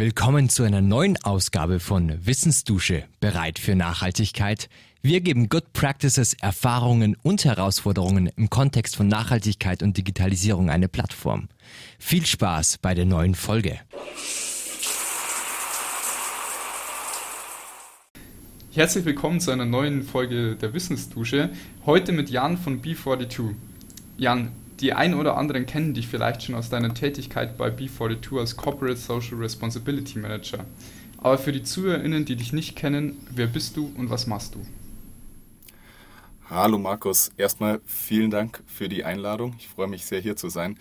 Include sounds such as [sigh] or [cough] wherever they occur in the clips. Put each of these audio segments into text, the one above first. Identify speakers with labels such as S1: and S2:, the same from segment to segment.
S1: Willkommen zu einer neuen Ausgabe von Wissensdusche, bereit für Nachhaltigkeit. Wir geben Good Practices, Erfahrungen und Herausforderungen im Kontext von Nachhaltigkeit und Digitalisierung eine Plattform. Viel Spaß bei der neuen Folge.
S2: Herzlich willkommen zu einer neuen Folge der Wissensdusche. Heute mit Jan von B42. Jan, die ein oder anderen kennen dich vielleicht schon aus deiner Tätigkeit bei B42 als Corporate Social Responsibility Manager. Aber für die ZuhörerInnen, die dich nicht kennen, wer bist du und was machst du?
S3: Hallo Markus, erstmal vielen Dank für die Einladung. Ich freue mich sehr hier zu sein.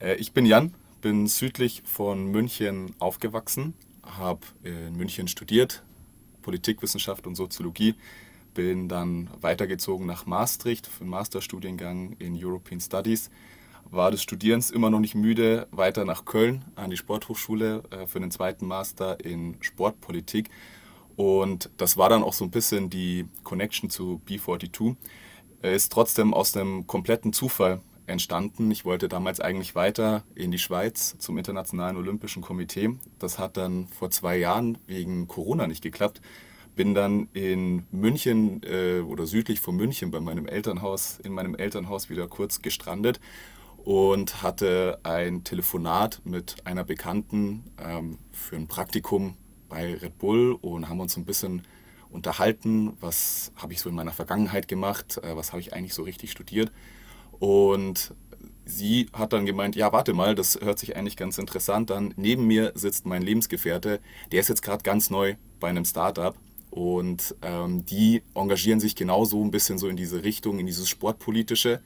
S3: Äh, ich bin Jan, bin südlich von München aufgewachsen, habe in München studiert, Politikwissenschaft und Soziologie, bin dann weitergezogen nach Maastricht für einen Masterstudiengang in European Studies. War des Studierens immer noch nicht müde, weiter nach Köln an die Sporthochschule äh, für den zweiten Master in Sportpolitik. Und das war dann auch so ein bisschen die Connection zu B42. Er ist trotzdem aus einem kompletten Zufall entstanden. Ich wollte damals eigentlich weiter in die Schweiz zum Internationalen Olympischen Komitee. Das hat dann vor zwei Jahren wegen Corona nicht geklappt bin dann in München äh, oder südlich von München bei meinem Elternhaus, in meinem Elternhaus wieder kurz gestrandet und hatte ein Telefonat mit einer Bekannten ähm, für ein Praktikum bei Red Bull und haben uns ein bisschen unterhalten, was habe ich so in meiner Vergangenheit gemacht, äh, was habe ich eigentlich so richtig studiert. Und sie hat dann gemeint, ja, warte mal, das hört sich eigentlich ganz interessant an. Neben mir sitzt mein Lebensgefährte, der ist jetzt gerade ganz neu bei einem Startup und ähm, die engagieren sich genauso ein bisschen so in diese Richtung, in dieses Sportpolitische.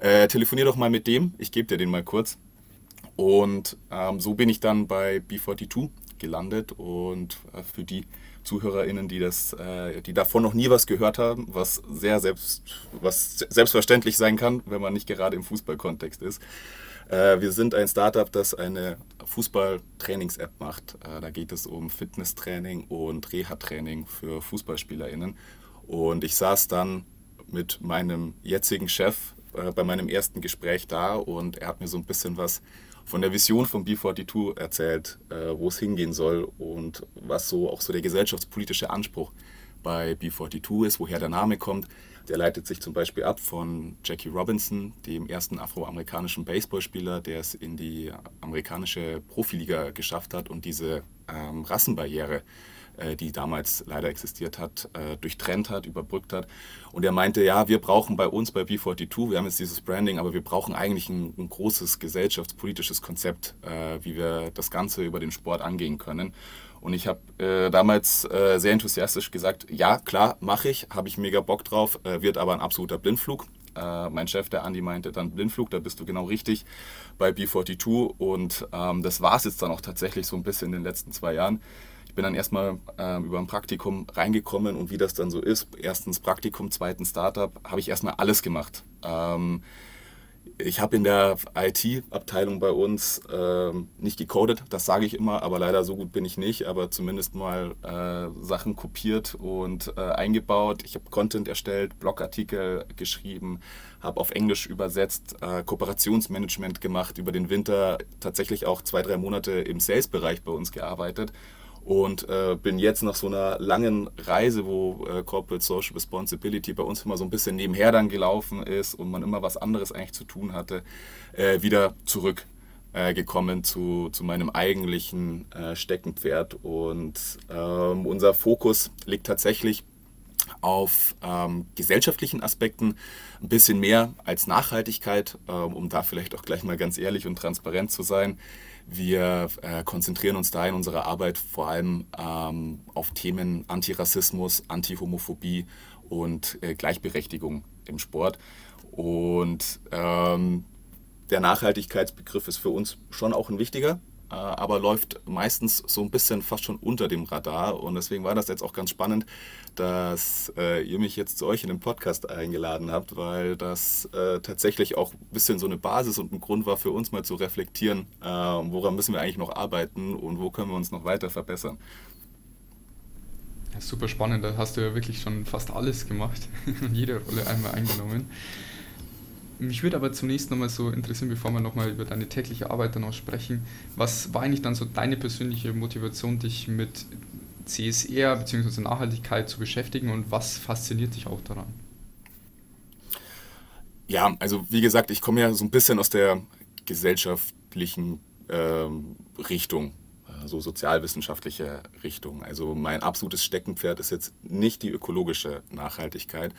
S3: Äh, telefonier doch mal mit dem, ich gebe dir den mal kurz. Und ähm, so bin ich dann bei B42 gelandet und äh, für die ZuhörerInnen, die, das, äh, die davon noch nie was gehört haben, was sehr selbst, was selbstverständlich sein kann, wenn man nicht gerade im Fußballkontext ist. Äh, wir sind ein Startup, das eine Fußballtrainings-App macht. Äh, da geht es um Fitnesstraining und Reha-Training für FußballspielerInnen. Und ich saß dann mit meinem jetzigen Chef äh, bei meinem ersten Gespräch da und er hat mir so ein bisschen was von der Vision von B42 erzählt, äh, wo es hingehen soll und was so auch so der gesellschaftspolitische Anspruch bei B42 ist, woher der Name kommt. Der leitet sich zum Beispiel ab von Jackie Robinson, dem ersten afroamerikanischen Baseballspieler, der es in die amerikanische Profiliga geschafft hat und diese ähm, Rassenbarriere die damals leider existiert hat, äh, durchtrennt hat, überbrückt hat. Und er meinte, ja, wir brauchen bei uns bei B42, wir haben jetzt dieses Branding, aber wir brauchen eigentlich ein, ein großes gesellschaftspolitisches Konzept, äh, wie wir das Ganze über den Sport angehen können. Und ich habe äh, damals äh, sehr enthusiastisch gesagt, ja, klar, mache ich, habe ich mega Bock drauf, äh, wird aber ein absoluter Blindflug. Äh, mein Chef, der Andi, meinte dann Blindflug, da bist du genau richtig bei B42. Und ähm, das war es jetzt dann auch tatsächlich so ein bisschen in den letzten zwei Jahren. Bin dann erstmal äh, über ein Praktikum reingekommen und wie das dann so ist, erstens Praktikum, zweitens Startup, habe ich erstmal alles gemacht. Ähm, ich habe in der IT-Abteilung bei uns äh, nicht gecodet, das sage ich immer, aber leider so gut bin ich nicht, aber zumindest mal äh, Sachen kopiert und äh, eingebaut. Ich habe Content erstellt, Blogartikel geschrieben, habe auf Englisch übersetzt, äh, Kooperationsmanagement gemacht, über den Winter tatsächlich auch zwei, drei Monate im Sales-Bereich bei uns gearbeitet und äh, bin jetzt nach so einer langen Reise, wo äh, Corporate Social Responsibility bei uns immer so ein bisschen nebenher dann gelaufen ist und man immer was anderes eigentlich zu tun hatte, äh, wieder zurückgekommen äh, zu, zu meinem eigentlichen äh, Steckenpferd. Und ähm, unser Fokus liegt tatsächlich auf ähm, gesellschaftlichen Aspekten ein bisschen mehr als Nachhaltigkeit, ähm, um da vielleicht auch gleich mal ganz ehrlich und transparent zu sein. Wir äh, konzentrieren uns da in unserer Arbeit vor allem ähm, auf Themen Antirassismus, Antihomophobie und äh, Gleichberechtigung im Sport. Und ähm, der Nachhaltigkeitsbegriff ist für uns schon auch ein wichtiger, aber läuft meistens so ein bisschen fast schon unter dem Radar. Und deswegen war das jetzt auch ganz spannend, dass äh, ihr mich jetzt zu euch in den Podcast eingeladen habt, weil das äh, tatsächlich auch ein bisschen so eine Basis und ein Grund war für uns mal zu reflektieren, äh, woran müssen wir eigentlich noch arbeiten und wo können wir uns noch weiter verbessern.
S2: Ja, super spannend, da hast du ja wirklich schon fast alles gemacht und [laughs] jede Rolle einmal eingenommen. Mich würde aber zunächst nochmal so interessieren, bevor wir nochmal über deine tägliche Arbeit dann auch sprechen, was war eigentlich dann so deine persönliche Motivation, dich mit CSR bzw. Nachhaltigkeit zu beschäftigen und was fasziniert dich auch daran?
S3: Ja, also wie gesagt, ich komme ja so ein bisschen aus der gesellschaftlichen ähm, Richtung, so sozialwissenschaftliche Richtung. Also mein absolutes Steckenpferd ist jetzt nicht die ökologische Nachhaltigkeit.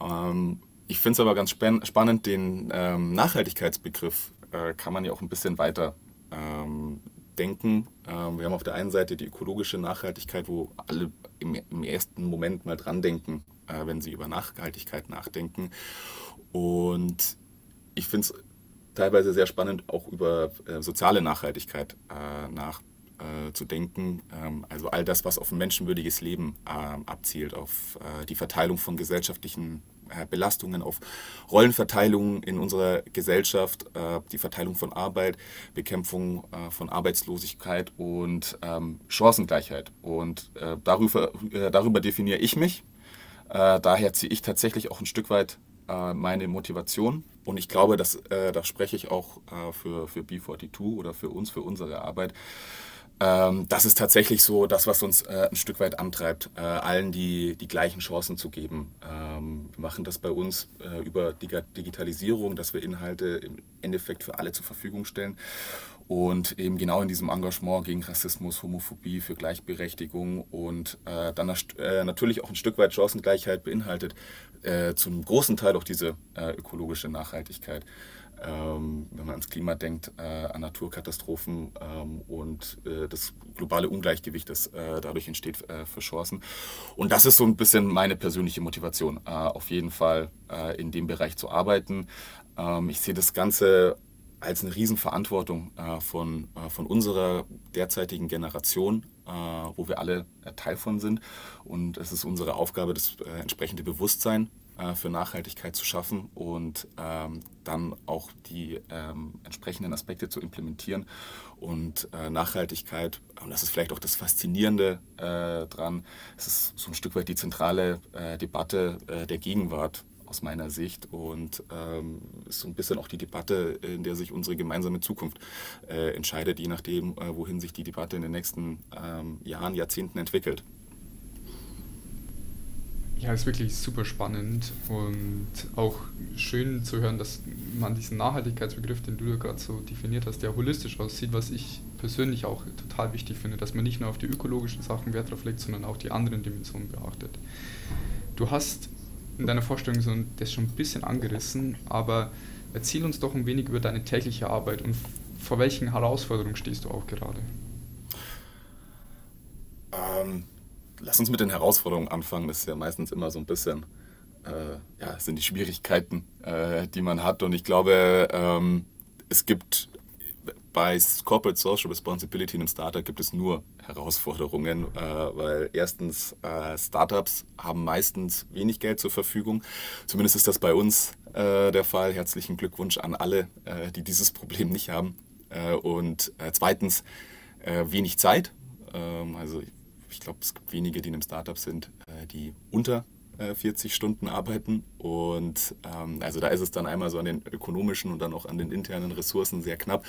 S3: Ähm, ich finde es aber ganz spannend, den ähm, Nachhaltigkeitsbegriff äh, kann man ja auch ein bisschen weiter ähm, denken. Ähm, wir haben auf der einen Seite die ökologische Nachhaltigkeit, wo alle im, im ersten Moment mal dran denken, äh, wenn sie über Nachhaltigkeit nachdenken. Und ich finde es teilweise sehr spannend, auch über äh, soziale Nachhaltigkeit äh, nachzudenken. Äh, ähm, also all das, was auf ein menschenwürdiges Leben ähm, abzielt, auf äh, die Verteilung von gesellschaftlichen Belastungen, auf Rollenverteilungen in unserer Gesellschaft, äh, die Verteilung von Arbeit, Bekämpfung äh, von Arbeitslosigkeit und ähm, Chancengleichheit. Und darüber, darüber definiere ich mich. daher ziehe ich tatsächlich auch ein Stück weit meine Motivation. Und ich glaube, dass, da spreche ich auch für, für B42 oder für uns, für unsere Arbeit, ähm, das ist tatsächlich so das, was uns äh, ein Stück weit antreibt, äh, allen die, die gleichen Chancen zu geben. Ähm, wir machen das bei uns äh, über Digitalisierung, dass wir Inhalte im Endeffekt für alle zur Verfügung stellen und eben genau in diesem Engagement gegen Rassismus, Homophobie, für Gleichberechtigung und äh, dann äh, natürlich auch ein Stück weit Chancengleichheit beinhaltet, äh, zum großen Teil auch diese ökologische Nachhaltigkeit ähm, wenn man ans Klima denkt, äh, an Naturkatastrophen ähm, und äh, das globale Ungleichgewicht, das äh, dadurch entsteht, äh, für Chancen. Und das ist so ein bisschen meine persönliche Motivation, äh, auf jeden Fall äh, in dem Bereich zu arbeiten. Ähm, ich sehe das Ganze als eine Riesenverantwortung von, von unserer derzeitigen Generation, wo wir alle Teil von sind. Und es ist unsere Aufgabe, das entsprechende Bewusstsein äh, für Nachhaltigkeit zu schaffen und ähm, dann auch die ähm, entsprechenden Aspekte zu implementieren. Und äh, Nachhaltigkeit, und das ist vielleicht auch das Faszinierende äh, dran, es ist so ein Stück weit die zentrale äh, Debatte äh, der Gegenwart aus meiner Sicht und ähm, ist so ein bisschen auch die Debatte, in der sich unsere gemeinsame Zukunft äh, entscheidet, je nachdem, wohin sich die Debatte in den nächsten ähm, Jahren, Jahrzehnten entwickelt.
S2: Ja, ist wirklich super spannend und auch schön zu hören, dass man diesen Nachhaltigkeitsbegriff, den du da gerade so definiert hast, der holistisch aussieht, was ich persönlich auch total wichtig finde, dass man nicht nur auf die ökologischen Sachen Wert drauf legt, sondern auch die anderen Dimensionen beachtet. Du hast in deiner Vorstellung so das schon ein bisschen angerissen, aber erzähl uns doch ein wenig über deine tägliche Arbeit und vor welchen Herausforderungen stehst du auch gerade?
S3: Ähm Lass uns mit den Herausforderungen anfangen. Das ist ja meistens immer so ein bisschen, äh, ja, sind die Schwierigkeiten, äh, die man hat. Und ich glaube, ähm, es gibt bei Corporate Social Responsibility in einem Startup gibt es nur Herausforderungen, äh, weil erstens äh, Startups haben meistens wenig Geld zur Verfügung. Zumindest ist das bei uns äh, der Fall. Herzlichen Glückwunsch an alle, äh, die dieses Problem nicht haben. Äh, und äh, zweitens wenig Zeit. Ähm, also ich glaube, es gibt wenige, die in einem Startup sind, äh, die unter 40 äh, Stunden arbeiten. Und ähm, also da ist es dann einmal so an den ökonomischen und dann auch an den internen Ressourcen sehr knapp.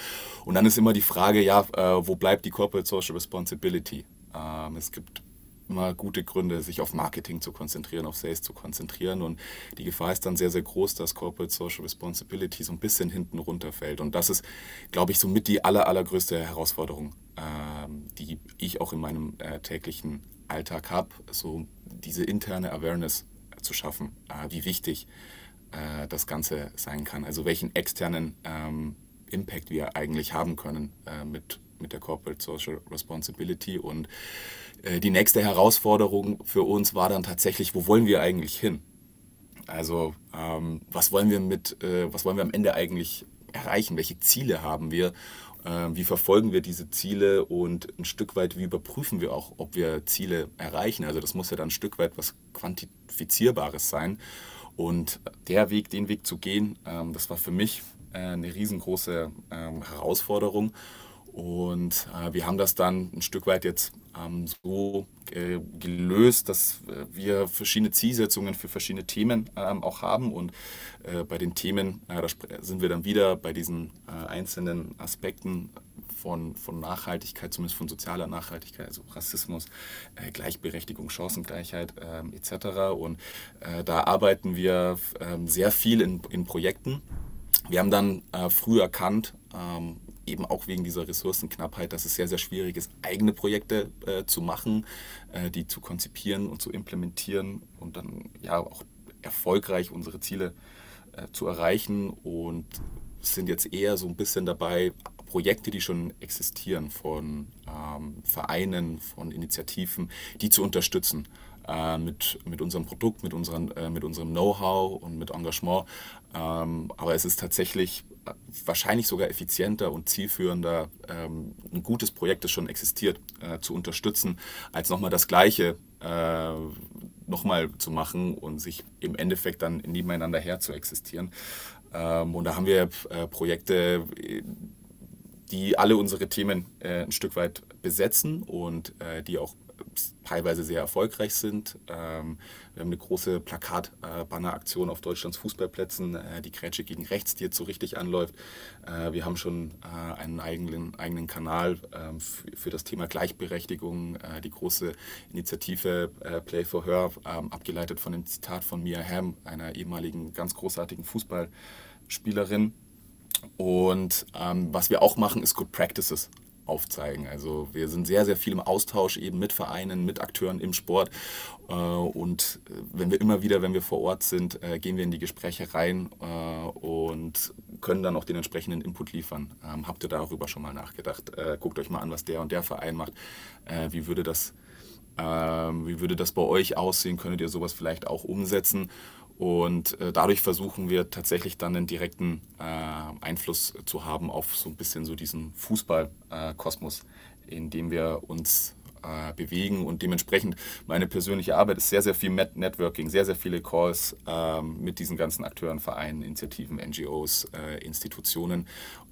S3: Und dann ist immer die Frage, ja, äh, wo bleibt die Corporate Social Responsibility? Ähm, es gibt immer gute Gründe, sich auf Marketing zu konzentrieren, auf Sales zu konzentrieren. Und die Gefahr ist dann sehr, sehr groß, dass Corporate Social Responsibility so ein bisschen hinten runterfällt. Und das ist, glaube ich, somit die aller, allergrößte Herausforderung ähm, die ich auch in meinem äh, täglichen Alltag habe, so diese interne Awareness zu schaffen, äh, wie wichtig äh, das Ganze sein kann. Also welchen externen ähm, Impact wir eigentlich haben können mit, mit der Corporate Social Responsibility. Und die nächste Herausforderung für uns war dann tatsächlich, wo wollen wir eigentlich hin? Also ähm, was wollen wir mit, was wollen wir am Ende eigentlich erreichen? Welche Ziele haben wir? Ähm, wie verfolgen wir diese Ziele und ein Stück weit, wie überprüfen wir auch, ob wir Ziele erreichen. Also das muss ja dann ein Stück weit was Quantifizierbares sein. Und der Weg, den Weg zu gehen, ähm, das war für mich äh, eine riesengroße ähm, Herausforderung. Und äh, wir haben das dann ein Stück weit jetzt ähm, so äh, gelöst, dass äh, wir verschiedene Zielsetzungen für verschiedene Themen ähm, auch haben. Und äh, bei den Themen, äh, da sind wir dann wieder bei diesen äh, einzelnen Aspekten von, von Nachhaltigkeit, zumindest von sozialer Nachhaltigkeit, also Rassismus, Gleichberechtigung, Chancengleichheit ähm, etc. Und da arbeiten wir ähm, sehr viel in, in Projekten. Wir haben dann früh erkannt, ähm, eben auch wegen dieser Ressourcenknappheit, dass es sehr, sehr schwierig ist, eigene Projekte äh, zu machen, äh, die zu konzipieren und zu implementieren und dann ja auch erfolgreich unsere Ziele äh, zu erreichen und sind jetzt eher so ein bisschen dabei, Projekte, die schon existieren, von ähm, Vereinen, von Initiativen, die zu unterstützen äh, mit, mit unserem Produkt, mit, unseren, äh, mit unserem Know-how und mit Engagement. Ähm, aber es ist tatsächlich wahrscheinlich sogar effizienter und zielführender, ähm, ein gutes Projekt, das schon existiert, äh, zu unterstützen, als nochmal das Gleiche äh, nochmal zu machen und sich im Endeffekt dann nebeneinander her zu existieren. Ähm, und da haben wir äh, Projekte, die alle unsere Themen ein Stück weit besetzen und die auch teilweise sehr erfolgreich sind. Ähm, wir haben eine große Plakat-Banner-Aktion auf Deutschlands Fußballplätzen, äh, die Grätsche gegen rechts, die jetzt so richtig anläuft. Äh, wir haben schon äh, einen eigenen, eigenen Kanal ähm, für das Thema Gleichberechtigung, die große Initiative Play for Her, ähm, abgeleitet von dem Zitat von Mia Hamm, einer ehemaligen ganz großartigen Fußballspielerin. Und ähm, was wir auch machen, ist Good Practices aufzeigen. Also wir sind sehr, sehr viel im Austausch eben mit Vereinen, mit Akteuren im Sport. Äh, und äh, wenn wir immer wieder, wenn wir vor Ort sind, äh, gehen wir in die Gespräche rein und können dann auch den entsprechenden Input liefern. Ähm, habt ihr darüber schon mal nachgedacht? Guckt euch mal an, was der und der Verein macht. Wie würde das, ähm, wie würde das bei euch aussehen? Könntet ihr sowas vielleicht auch umsetzen? Und äh, dadurch versuchen wir tatsächlich dann einen direkten äh, Einfluss zu haben auf so ein bisschen so diesen Fußballkosmos, äh, in dem wir uns äh, bewegen. Und dementsprechend meine persönliche Arbeit ist sehr, sehr viel Networking, sehr, sehr viele Calls ähm, mit diesen ganzen Akteuren, Vereinen, Initiativen, NGOs, äh, Institutionen.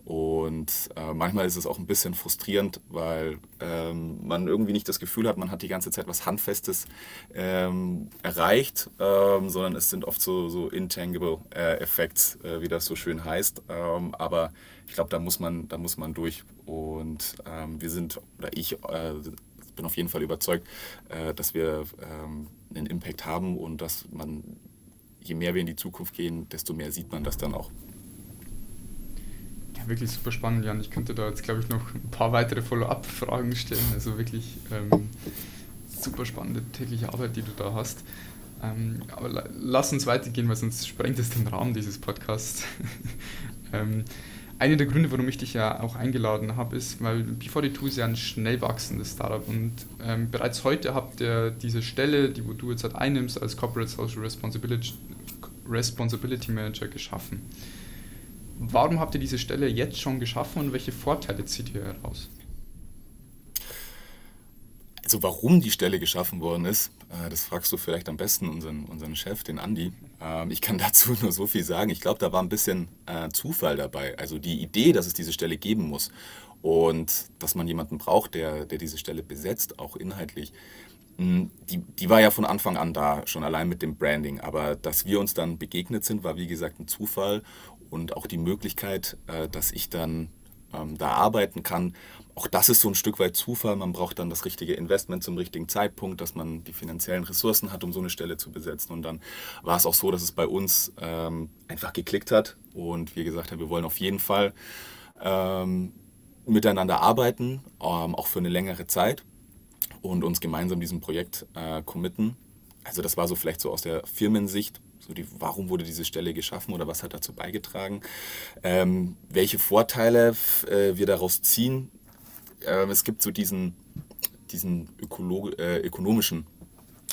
S3: Und äh, manchmal ist es auch ein bisschen frustrierend, weil ähm, man irgendwie nicht das Gefühl hat, man hat die ganze Zeit was Handfestes ähm, erreicht, ähm, sondern es sind oft so, so intangible äh, Effects, äh, wie das so schön heißt. Ähm, aber ich glaube, da muss man, da muss man durch. Und ähm, wir sind, oder ich äh, bin auf jeden Fall überzeugt, äh, dass wir ähm, einen Impact haben und dass man, je mehr wir in die Zukunft gehen, desto mehr sieht man das dann auch
S2: wirklich super spannend, Jan. Ich könnte da jetzt, glaube ich, noch ein paar weitere Follow-up-Fragen stellen. Also wirklich ähm, super spannende tägliche Arbeit, die du da hast. Ähm, aber la lass uns weitergehen, weil sonst sprengt es den Rahmen dieses Podcasts. [laughs] ähm, einer der Gründe, warum ich dich ja auch eingeladen habe, ist, weil B42 ist ja ein schnell wachsendes Startup und ähm, bereits heute habt ihr diese Stelle, die wo du jetzt halt einnimmst als Corporate Social Responsibility, Responsibility Manager geschaffen. Warum habt ihr diese Stelle jetzt schon geschaffen und welche Vorteile zieht ihr heraus?
S3: Also warum die Stelle geschaffen worden ist, das fragst du vielleicht am besten unseren, unseren Chef, den Andi. Ähm, ich kann [laughs] dazu nur so viel sagen. Ich glaube, da war ein bisschen äh, Zufall dabei. Also die Idee, dass es diese Stelle geben muss und dass man jemanden braucht, der, der diese Stelle besetzt, auch inhaltlich, hm, die, die war ja von Anfang an da, schon allein mit dem Branding. Aber dass wir uns dann begegnet sind, war wie gesagt ein Zufall und auch die Möglichkeit, äh, dass ich dann ähm, da arbeiten kann. Auch das ist so ein Stück weit Zufall. Man braucht dann das richtige Investment zum richtigen Zeitpunkt, dass man die finanziellen Ressourcen hat, um so eine Stelle zu besetzen. Und dann war es auch so, dass es bei uns ähm, einfach geklickt hat und wir gesagt haben, wir wollen auf jeden Fall ähm, miteinander arbeiten, ähm, auch für eine längere Zeit und uns gemeinsam diesem Projekt äh, committen. Also das war so vielleicht so aus der Firmensicht so die, warum wurde diese Stelle geschaffen oder was hat dazu beigetragen? Ähm, welche Vorteile äh, wir daraus ziehen? Äh, es gibt so diesen, diesen Ökolog äh, ökonomischen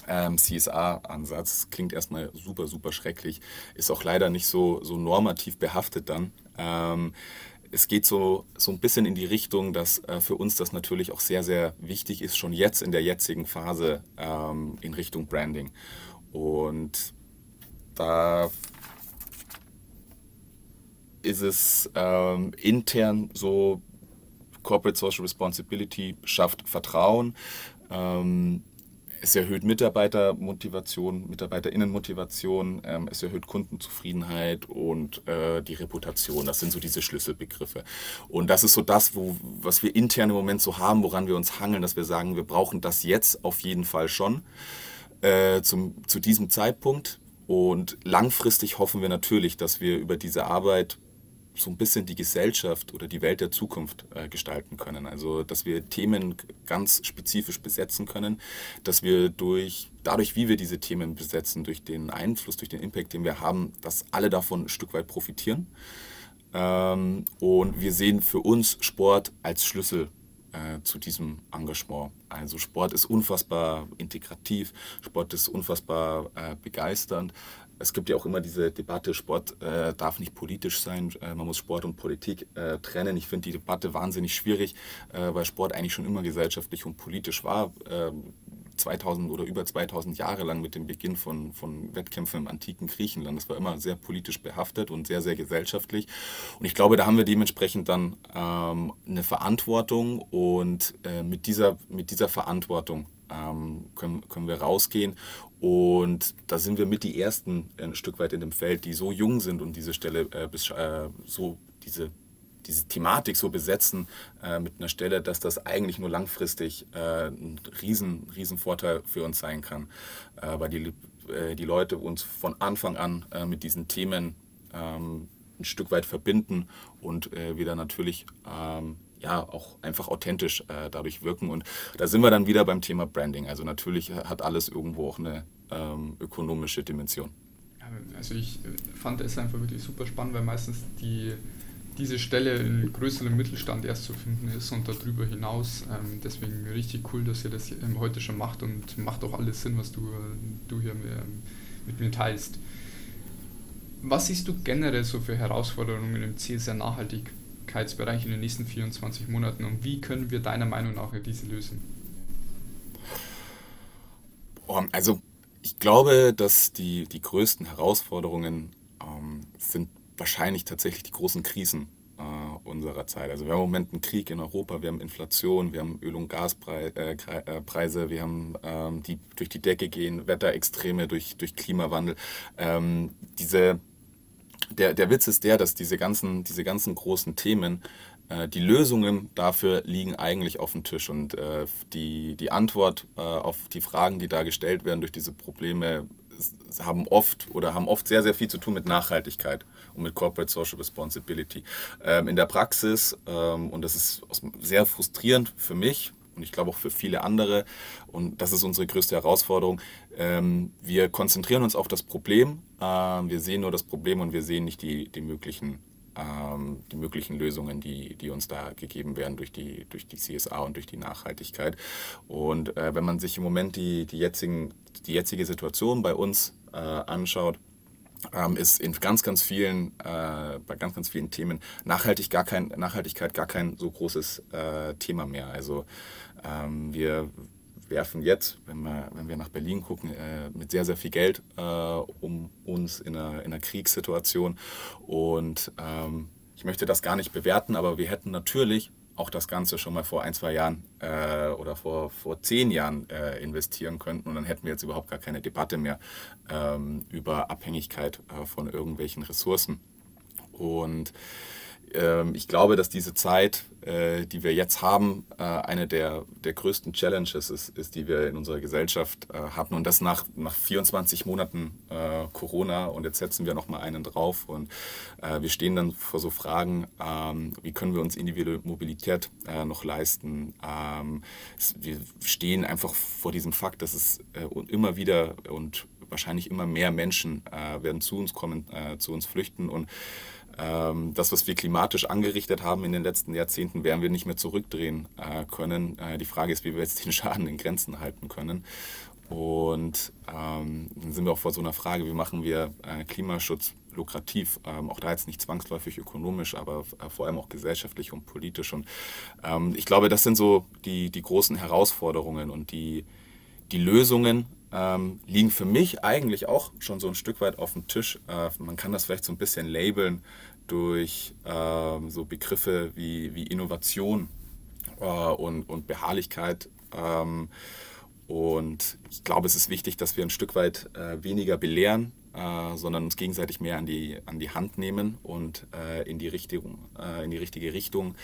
S3: ähm, CSA-Ansatz. Klingt erstmal super, super schrecklich. Ist auch leider nicht so, so normativ behaftet dann. Ähm, es geht so, so ein bisschen in die Richtung, dass äh, für uns das natürlich auch sehr, sehr wichtig ist, schon jetzt in der jetzigen Phase ähm, in Richtung Branding. Und da ist es ähm, intern so Corporate Social Responsibility schafft Vertrauen. Ähm, es erhöht Mitarbeitermotivation, Mitarbeiterinnenmotivation, ähm, es erhöht Kundenzufriedenheit und äh, die Reputation. Das sind so diese Schlüsselbegriffe. Und das ist so das, wo, was wir intern im Moment so haben, woran wir uns hangeln, dass wir sagen, wir brauchen das jetzt auf jeden Fall schon äh, zum, zu diesem Zeitpunkt. Und langfristig hoffen wir natürlich, dass wir über diese Arbeit so ein bisschen die Gesellschaft oder die Welt der Zukunft äh, gestalten können. Also, dass wir Themen ganz spezifisch besetzen können, dass wir durch, dadurch, wie wir diese Themen besetzen, durch den Einfluss, durch den Impact, den wir haben, dass alle davon ein Stück weit profitieren. Ähm, und wir sehen für uns Sport als Schlüssel äh, zu diesem Engagement. Also Sport ist unfassbar integrativ, Sport ist unfassbar äh, begeisternd es gibt ja auch immer diese Debatte, Sport äh, darf nicht politisch sein, äh, man muss Sport und Politik äh, trennen. Ich finde die Debatte wahnsinnig schwierig, äh, weil Sport eigentlich schon immer gesellschaftlich und politisch war. 2000 ähm, oder über 2000 Jahre lang mit dem Beginn von, von Wettkämpfen im antiken Griechenland. Das war immer sehr politisch behaftet und sehr, sehr gesellschaftlich. Und ich glaube, da haben wir dementsprechend dann ähm, eine Verantwortung und äh, mit, dieser, mit dieser Verantwortung können, können wir rausgehen. Und da sind wir mit die Ersten ein Stück weit in dem Feld, die so jung sind und diese Stelle äh, äh, so diese diese Thematik so besetzen äh, mit einer Stelle, dass das eigentlich nur langfristig äh, ein riesen, riesen Vorteil für uns sein kann, äh, weil die, äh, die Leute uns von Anfang an äh, mit diesen Themen ähm, ein Stück weit verbinden und wir dann natürlich ähm, ja auch einfach authentisch äh, dadurch wirken. Und da sind wir dann wieder beim Thema Branding. Also natürlich hat alles irgendwo auch eine ähm, ökonomische Dimension.
S2: Also ich äh, fand es einfach wirklich super spannend, weil meistens die, diese Stelle in größerem Mittelstand erst zu finden ist und darüber hinaus. Ähm, deswegen richtig cool, dass ihr das heute schon macht und macht auch alles Sinn, was du, du hier mit mir teilst. Was siehst du generell so für Herausforderungen im CSR nachhaltig Nachhaltigkeitsbereich in den nächsten 24 Monaten und wie können wir deiner Meinung nach diese lösen?
S3: Also ich glaube, dass die, die größten Herausforderungen ähm, sind wahrscheinlich tatsächlich die großen Krisen äh, unserer Zeit. Also wir haben im Moment einen Krieg in Europa, wir haben Inflation, wir haben Öl- und Gaspreise, äh, äh wir haben ähm, die durch die Decke gehen, Wetterextreme durch, durch Klimawandel. Ähm, diese der, der Witz ist der, dass diese ganzen, diese ganzen großen Themen, äh, die Lösungen dafür liegen eigentlich auf dem Tisch. Und äh, die, die Antwort äh, auf die Fragen, die da gestellt werden durch diese Probleme, haben oft oder haben oft sehr, sehr viel zu tun mit Nachhaltigkeit und mit Corporate Social Responsibility. Ähm, in der Praxis, ähm, und das ist sehr frustrierend für mich, und ich glaube auch für viele andere. Und das ist unsere größte Herausforderung. Ähm, wir konzentrieren uns auf das Problem. Ähm, wir sehen nur das Problem und wir sehen nicht die, die, möglichen, ähm, die möglichen Lösungen, die, die uns da gegeben werden durch die, durch die CSA und durch die Nachhaltigkeit. Und äh, wenn man sich im Moment die, die, jetzigen, die jetzige Situation bei uns äh, anschaut, ähm, ist in ganz, ganz vielen, äh, bei ganz, ganz vielen Themen Nachhaltig gar kein, Nachhaltigkeit gar kein so großes äh, Thema mehr. Also ähm, wir werfen jetzt, wenn wir, wenn wir nach Berlin gucken, äh, mit sehr, sehr viel Geld äh, um uns in einer, in einer Kriegssituation. Und ähm, ich möchte das gar nicht bewerten, aber wir hätten natürlich auch das Ganze schon mal vor ein, zwei Jahren äh, oder vor, vor zehn Jahren äh, investieren könnten. Und dann hätten wir jetzt überhaupt gar keine Debatte mehr ähm, über Abhängigkeit äh, von irgendwelchen Ressourcen. Und ähm, ich glaube, dass diese Zeit, äh, die wir jetzt haben, äh, eine der, der größten Challenges ist, ist, die wir in unserer Gesellschaft äh, hatten. Und das nach, nach 24 Monaten Corona. Und jetzt setzen wir nochmal einen drauf. Und wir stehen dann vor so Fragen, ähm, wie können wir uns individuelle Mobilität noch leisten. Ähm, wir stehen einfach vor diesem Fakt, dass es immer wieder und wahrscheinlich immer mehr Menschen werden zu uns kommen, zu uns flüchten. Und das, was wir klimatisch angerichtet haben in den letzten Jahrzehnten, werden wir nicht mehr zurückdrehen äh, können. Äh, die Frage ist, wie wir jetzt den Schaden in Grenzen halten können. Und ähm, dann sind wir auch vor so einer Frage, wie machen wir äh, Klimaschutz lukrativ, ähm, auch da jetzt nicht zwangsläufig ökonomisch, aber äh, vor allem auch gesellschaftlich und politisch. Und ähm, ich glaube, das sind so die, die großen Herausforderungen und die, die Lösungen ähm, liegen für mich eigentlich auch schon so ein Stück weit auf dem Tisch. Äh, man kann das vielleicht so ein bisschen labeln durch ähm, so Begriffe wie, wie Innovation äh, und, und Beharrlichkeit. Ähm, und ich glaube, es ist wichtig, dass wir ein Stück weit äh, weniger belehren, äh, sondern uns gegenseitig mehr an die, an die Hand nehmen und äh, in, die Richtung, äh, in die richtige Richtung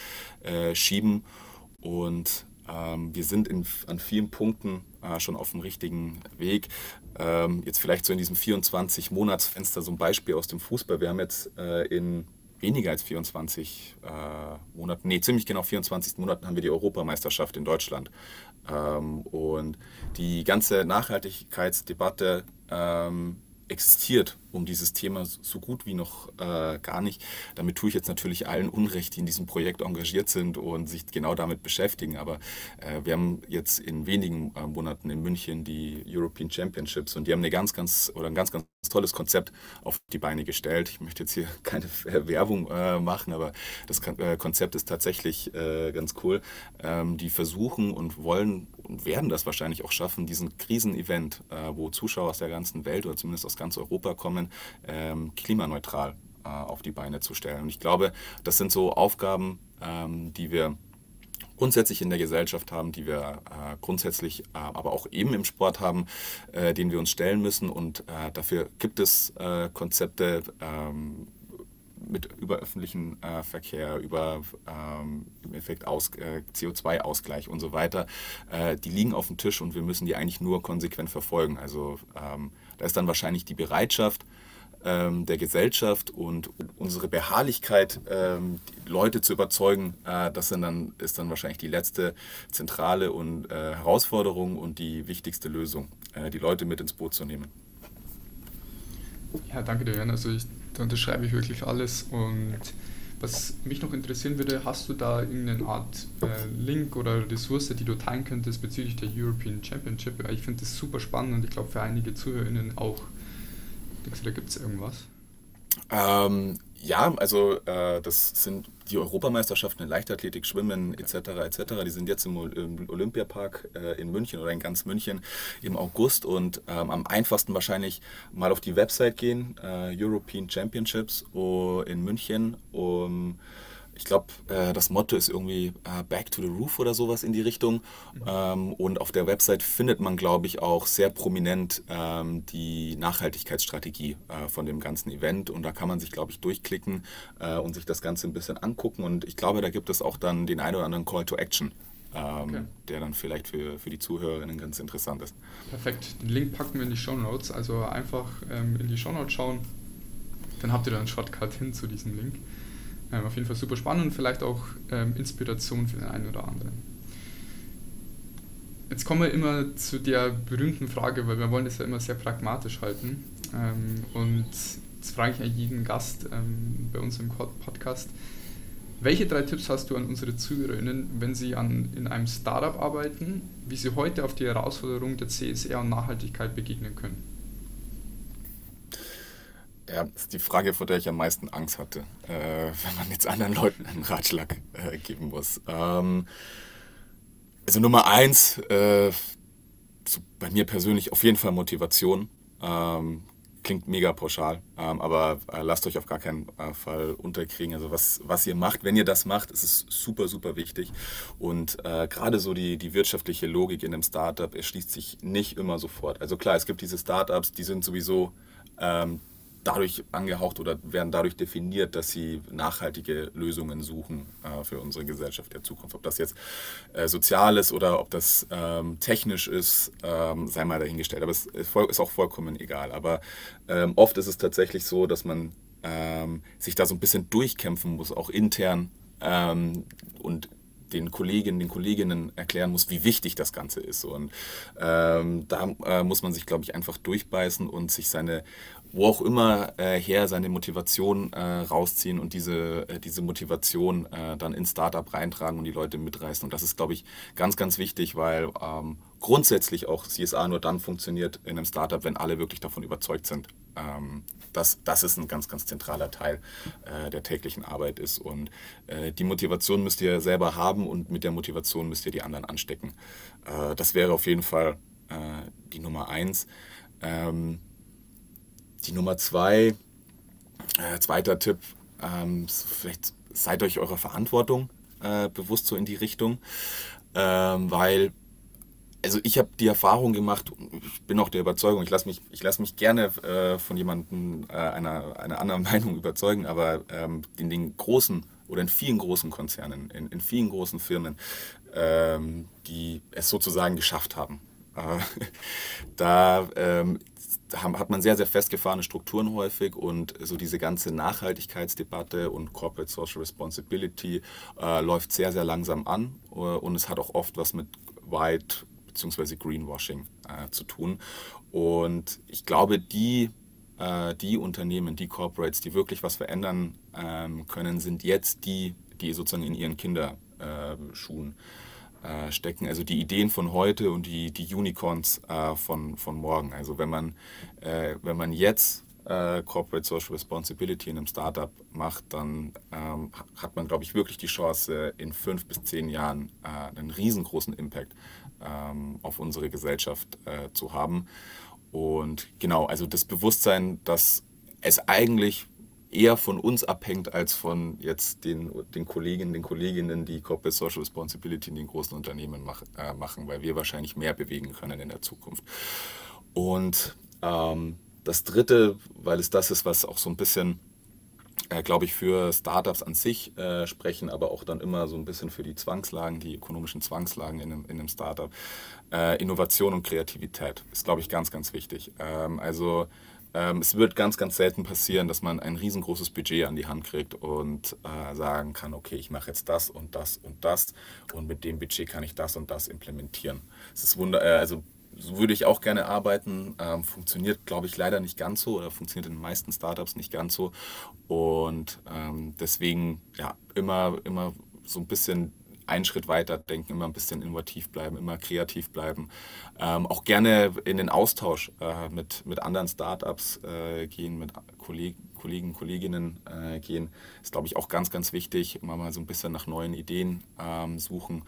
S3: äh, schieben. Und ähm, wir sind in, an vielen Punkten äh, schon auf dem richtigen Weg. Ähm, jetzt vielleicht so in diesem 24-Monats-Fenster so ein Beispiel aus dem Fußball. Wir haben jetzt in weniger als 24 äh, Monaten, nee, ziemlich genau 24 Monaten haben wir die Europameisterschaft in Deutschland. Ähm, und die ganze Nachhaltigkeitsdebatte ähm, existiert um dieses Thema so gut wie noch äh, gar nicht. Damit tue ich jetzt natürlich allen Unrecht, die in diesem Projekt engagiert sind und sich genau damit beschäftigen. Aber äh, wir haben jetzt in wenigen äh, Monaten in München die European Championships und die haben eine ganz, ganz oder ein ganz, ganz tolles Konzept auf die Beine gestellt. Ich möchte jetzt hier [laughs] keine Werbung äh, machen, aber das äh, Konzept ist tatsächlich äh, ganz cool. Ähm, die versuchen und wollen und werden das wahrscheinlich auch schaffen, diesen Krisenevent, wo Zuschauer aus der ganzen Welt oder zumindest aus ganz Europa kommen, ähm, klimaneutral äh, auf die Beine zu stellen. Und ich glaube, das sind so Aufgaben, ähm, die wir grundsätzlich in der Gesellschaft haben, die wir äh, grundsätzlich äh, aber auch eben im Sport haben, äh, denen wir uns stellen müssen. Und äh, dafür gibt es äh, Konzepte ähm, mit über öffentlichen äh, Verkehr, über ähm, im Effekt Aus, CO2-Ausgleich und so weiter. die liegen auf dem Tisch und wir müssen die eigentlich nur konsequent verfolgen. Also ähm, da ist dann wahrscheinlich die Bereitschaft, ähm, der Gesellschaft und unsere Beharrlichkeit, ähm, Leute zu überzeugen, äh, das sind dann, ist dann wahrscheinlich die letzte zentrale und, äh, Herausforderung und die wichtigste Lösung, äh, die Leute mit ins Boot zu nehmen.
S2: Ja, danke dir, Jan. Also ich, da unterschreibe ich wirklich alles und was mich noch interessieren würde, hast du da irgendeine Art äh, Link oder Ressource, die du teilen könntest bezüglich der European Championship? Ich finde das super spannend und ich glaube für einige ZuhörerInnen auch Denkst du, da gibt es irgendwas?
S3: Ähm, ja, also äh, das sind die Europameisterschaften in Leichtathletik, Schwimmen etc. etc. Die sind jetzt im, Olympiapark äh, in München oder in ganz München im August und ähm, am einfachsten wahrscheinlich mal auf die Website gehen, äh, European Championships oh, in München, um ich glaube, äh, das Motto ist irgendwie äh, Back to the Roof oder sowas in die Richtung. Mhm. Ähm, und auf der Website findet man, glaube ich, auch sehr prominent ähm, die Nachhaltigkeitsstrategie äh, von dem ganzen Event. Und da kann man sich, glaube ich, durchklicken äh, und sich das Ganze ein bisschen angucken. Und ich glaube, da gibt es auch dann den einen oder anderen Call to Action. Ähm, okay. Der dann vielleicht für, für die Zuhörerinnen ganz interessant ist.
S2: Perfekt. Den Link packen wir in die Show Notes. Also einfach ähm, in die Show Notes schauen. Dann habt ihr dann einen Shortcut hin zu diesem Link. Ähm, auf jeden Fall super spannend und vielleicht auch ähm, Inspiration für den einen oder anderen. Jetzt kommen wir immer zu der berühmten Frage, weil wir wollen das ja immer sehr pragmatisch halten. Ähm, und jetzt frage ich eigentlich jeden Gast bei uns im Podcast, welche drei Tipps hast du an unsere ZuhörerInnen, wenn sie an, in einem Startup arbeiten, wie sie heute auf die Herausforderung der CSR und Nachhaltigkeit begegnen können?
S3: Ja, das ist die Frage, vor der ich am meisten Angst hatte, äh, wenn man jetzt anderen Leuten einen Ratschlag äh, geben muss. Ähm, also Nummer eins, äh, so bei mir persönlich auf jeden Fall Motivation. Ähm, klingt mega pauschal, ähm, aber äh, lasst euch auf gar keinen äh, Fall unterkriegen. Also was, was ihr macht, wenn ihr das macht, ist es super, super wichtig. Und äh, gerade so die, die wirtschaftliche Logik in einem Startup erschließt sich nicht immer sofort. Also klar, es gibt diese Startups, die sind sowieso ähm, dadurch angehaucht oder werden dadurch definiert, dass sie nachhaltige Lösungen suchen äh, für unsere Gesellschaft der Zukunft. Ob das jetzt äh, sozial ist oder ob das ähm, technisch ist, ähm, sei mal dahingestellt. Aber es ist auch vollkommen egal. Aber ähm, oft ist es tatsächlich so, dass man ähm, sich da so ein bisschen durchkämpfen muss, auch intern ähm, und den Kolleginnen, den Kolleginnen erklären muss, wie wichtig das Ganze ist. Und ähm, da äh, muss man sich, glaube ich, einfach durchbeißen und sich seine wo auch immer äh, her seine Motivation äh, rausziehen und diese, äh, diese Motivation äh, dann ins Startup reintragen und die Leute mitreißen. Und das ist, glaube ich, ganz, ganz wichtig, weil ähm, grundsätzlich auch CSA nur dann funktioniert in einem Startup, wenn alle wirklich davon überzeugt sind. Ähm, das, das ist ein ganz, ganz zentraler Teil äh, der täglichen Arbeit ist. Und äh, die Motivation müsst ihr selber haben und mit der Motivation müsst ihr die anderen anstecken. das wäre auf jeden Fall die Nummer eins. Ähm, die Nummer zwei, äh, zweiter Tipp, ähm, vielleicht seid euch eurer Verantwortung äh, bewusst so in die Richtung, ähm, weil also ich habe die Erfahrung gemacht, ich bin auch der Überzeugung, ich lasse mich, lass mich gerne äh, von jemandem äh, einer, einer anderen [laughs] Meinung überzeugen, aber ähm, in den großen oder in vielen großen Konzernen, in, in vielen großen Firmen, ähm, die es sozusagen geschafft haben, äh, [laughs] da ähm, hat man sehr, sehr festgefahrene Strukturen häufig und so diese ganze Nachhaltigkeitsdebatte und Corporate Social Responsibility äh, läuft sehr, sehr langsam an äh, und es hat auch oft was mit White bzw. Greenwashing äh, zu tun. Und ich glaube, die, äh, die Unternehmen, die Corporates, die wirklich was verändern ähm, können, sind jetzt die, die sozusagen in ihren Kinderschuhen äh, stecken. Also die Ideen von heute und die, die Unicorns äh, von, von morgen. Also wenn man, äh, wenn man jetzt äh, Corporate Social Responsibility in einem Startup macht, dann ähm, hat man, glaube ich, wirklich die Chance, in fünf bis zehn Jahren äh, einen riesengroßen Impact ähm, auf unsere Gesellschaft äh, zu haben. Und genau, also das Bewusstsein, dass es eigentlich eher von uns abhängt als von jetzt den, den Kolleginnen, den Kolleginnen, die Corporate Social Responsibility in den großen Unternehmen mach, äh, machen, weil wir wahrscheinlich mehr bewegen können in der Zukunft. Und ähm, das Dritte, weil es das ist, was auch so ein bisschen äh, glaube ich, für Startups an sich äh, sprechen, aber auch dann immer so ein bisschen für die Zwangslagen, die ökonomischen Zwangslagen in einem, in einem Startup. Äh, Innovation und Kreativität ist, glaube ich, ganz, ganz wichtig. Ähm, also ähm, es wird ganz, ganz selten passieren, dass man ein riesengroßes Budget an die Hand kriegt und äh, sagen kann, okay, ich mache jetzt das und das und das und mit dem Budget kann ich das und das implementieren. Es ist wunder, äh, also so würde ich auch gerne arbeiten. Ähm, funktioniert, glaube ich, leider nicht ganz so oder funktioniert in den meisten Startups nicht ganz so. Und ähm, deswegen ja immer, immer so ein bisschen einen Schritt weiter denken, immer ein bisschen innovativ bleiben, immer kreativ bleiben. Ähm, auch gerne in den Austausch äh, mit, mit anderen Startups äh, gehen, mit Kollegen, Kollegen Kolleginnen äh, gehen. Ist, glaube ich, auch ganz, ganz wichtig. Immer mal so ein bisschen nach neuen Ideen ähm, suchen.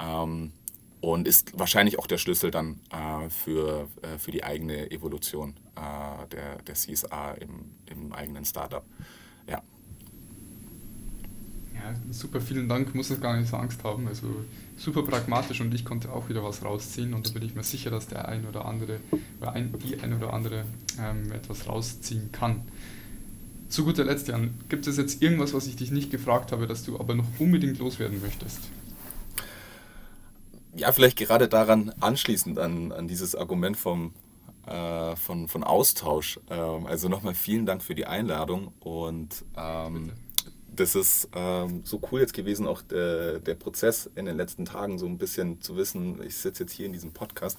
S3: Ähm, und ist wahrscheinlich auch der Schlüssel dann äh, für, äh, für die eigene Evolution äh, der, der CSA im, im eigenen Startup. Ja.
S2: Ja, super, vielen Dank. Muss es gar nicht so Angst haben. Also super pragmatisch und ich konnte auch wieder was rausziehen und da bin ich mir sicher, dass der ein oder andere oder ein, die ein oder andere ähm, etwas rausziehen kann. Zu guter Letzt, Jan, gibt es jetzt irgendwas, was ich dich nicht gefragt habe, das du aber noch unbedingt loswerden möchtest?
S3: ja, vielleicht gerade daran anschließend an, an dieses Argument vom, äh, von, von Austausch. Ähm, also nochmal vielen Dank für die Einladung und ähm, das ist ähm, so cool jetzt gewesen, auch der, der Prozess in den letzten Tagen so ein bisschen zu wissen, ich sitze jetzt hier in diesem Podcast,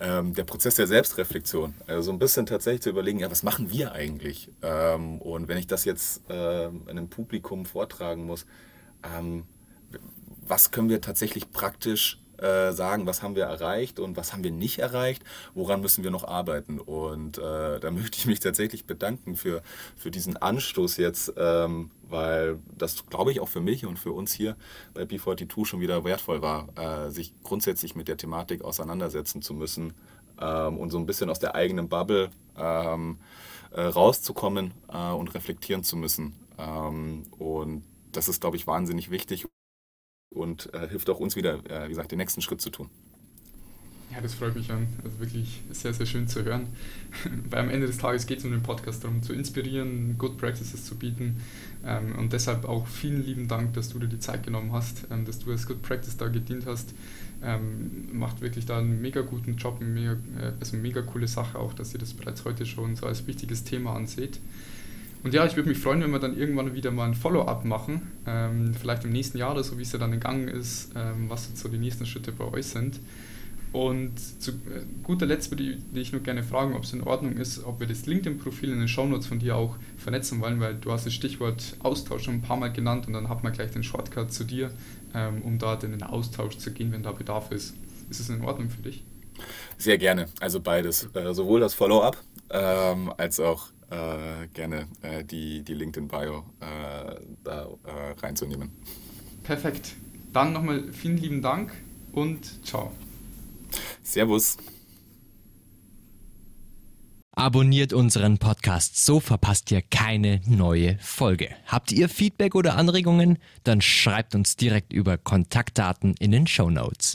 S3: ähm, der Prozess der Selbstreflexion, also so ein bisschen tatsächlich zu überlegen, ja, was machen wir eigentlich? Ähm, und wenn ich das jetzt äh, einem Publikum vortragen muss, ähm, was können wir tatsächlich praktisch äh, sagen, was haben wir erreicht und was haben wir nicht erreicht, woran müssen wir noch arbeiten. Und äh, da [laughs] möchte ich mich tatsächlich bedanken für, für diesen Anstoß jetzt, ähm, weil das, glaube ich, auch für mich und für uns hier bei B42 schon wieder wertvoll war, äh, sich grundsätzlich mit der Thematik auseinandersetzen zu müssen ähm, und so ein bisschen aus der eigenen Bubble ähm, äh, rauszukommen äh, und reflektieren zu müssen. Ähm, und das ist, glaube ich, wahnsinnig wichtig und äh, hilft auch uns wieder, äh, wie gesagt, den nächsten Schritt zu tun.
S2: Ja, das freut mich an. Also wirklich sehr, sehr schön zu hören. [laughs] Weil am Ende des Tages geht es um den Podcast darum, zu inspirieren, Good Practices zu bieten. Ähm, und deshalb auch vielen lieben Dank, dass du dir die Zeit genommen hast, ähm, dass du als Good Practice da gedient hast. Ähm, macht wirklich da einen mega guten Job, eine mega, äh, also mega coole Sache auch, dass ihr das bereits heute schon so als wichtiges Thema anseht. Und ja, ich würde mich freuen, wenn wir dann irgendwann wieder mal ein Follow-up machen. Ähm, vielleicht im nächsten Jahr oder so, wie es ja dann gegangen ist, ähm, was jetzt so die nächsten Schritte bei euch sind. Und zu äh, guter Letzt würde ich nur gerne fragen, ob es in Ordnung ist, ob wir das LinkedIn-Profil in den Shownotes von dir auch vernetzen wollen, weil du hast das Stichwort Austausch schon ein paar Mal genannt und dann hat man gleich den Shortcut zu dir, ähm, um dort in den Austausch zu gehen, wenn da Bedarf ist. Ist es in Ordnung für dich?
S3: Sehr gerne. Also beides. Äh, sowohl das Follow-up ähm, als auch äh, gerne äh, die, die LinkedIn-Bio äh, da äh, reinzunehmen.
S2: Perfekt. Dann nochmal vielen lieben Dank und ciao.
S3: Servus.
S1: Abonniert unseren Podcast, so verpasst ihr keine neue Folge. Habt ihr Feedback oder Anregungen? Dann schreibt uns direkt über Kontaktdaten in den Show Notes.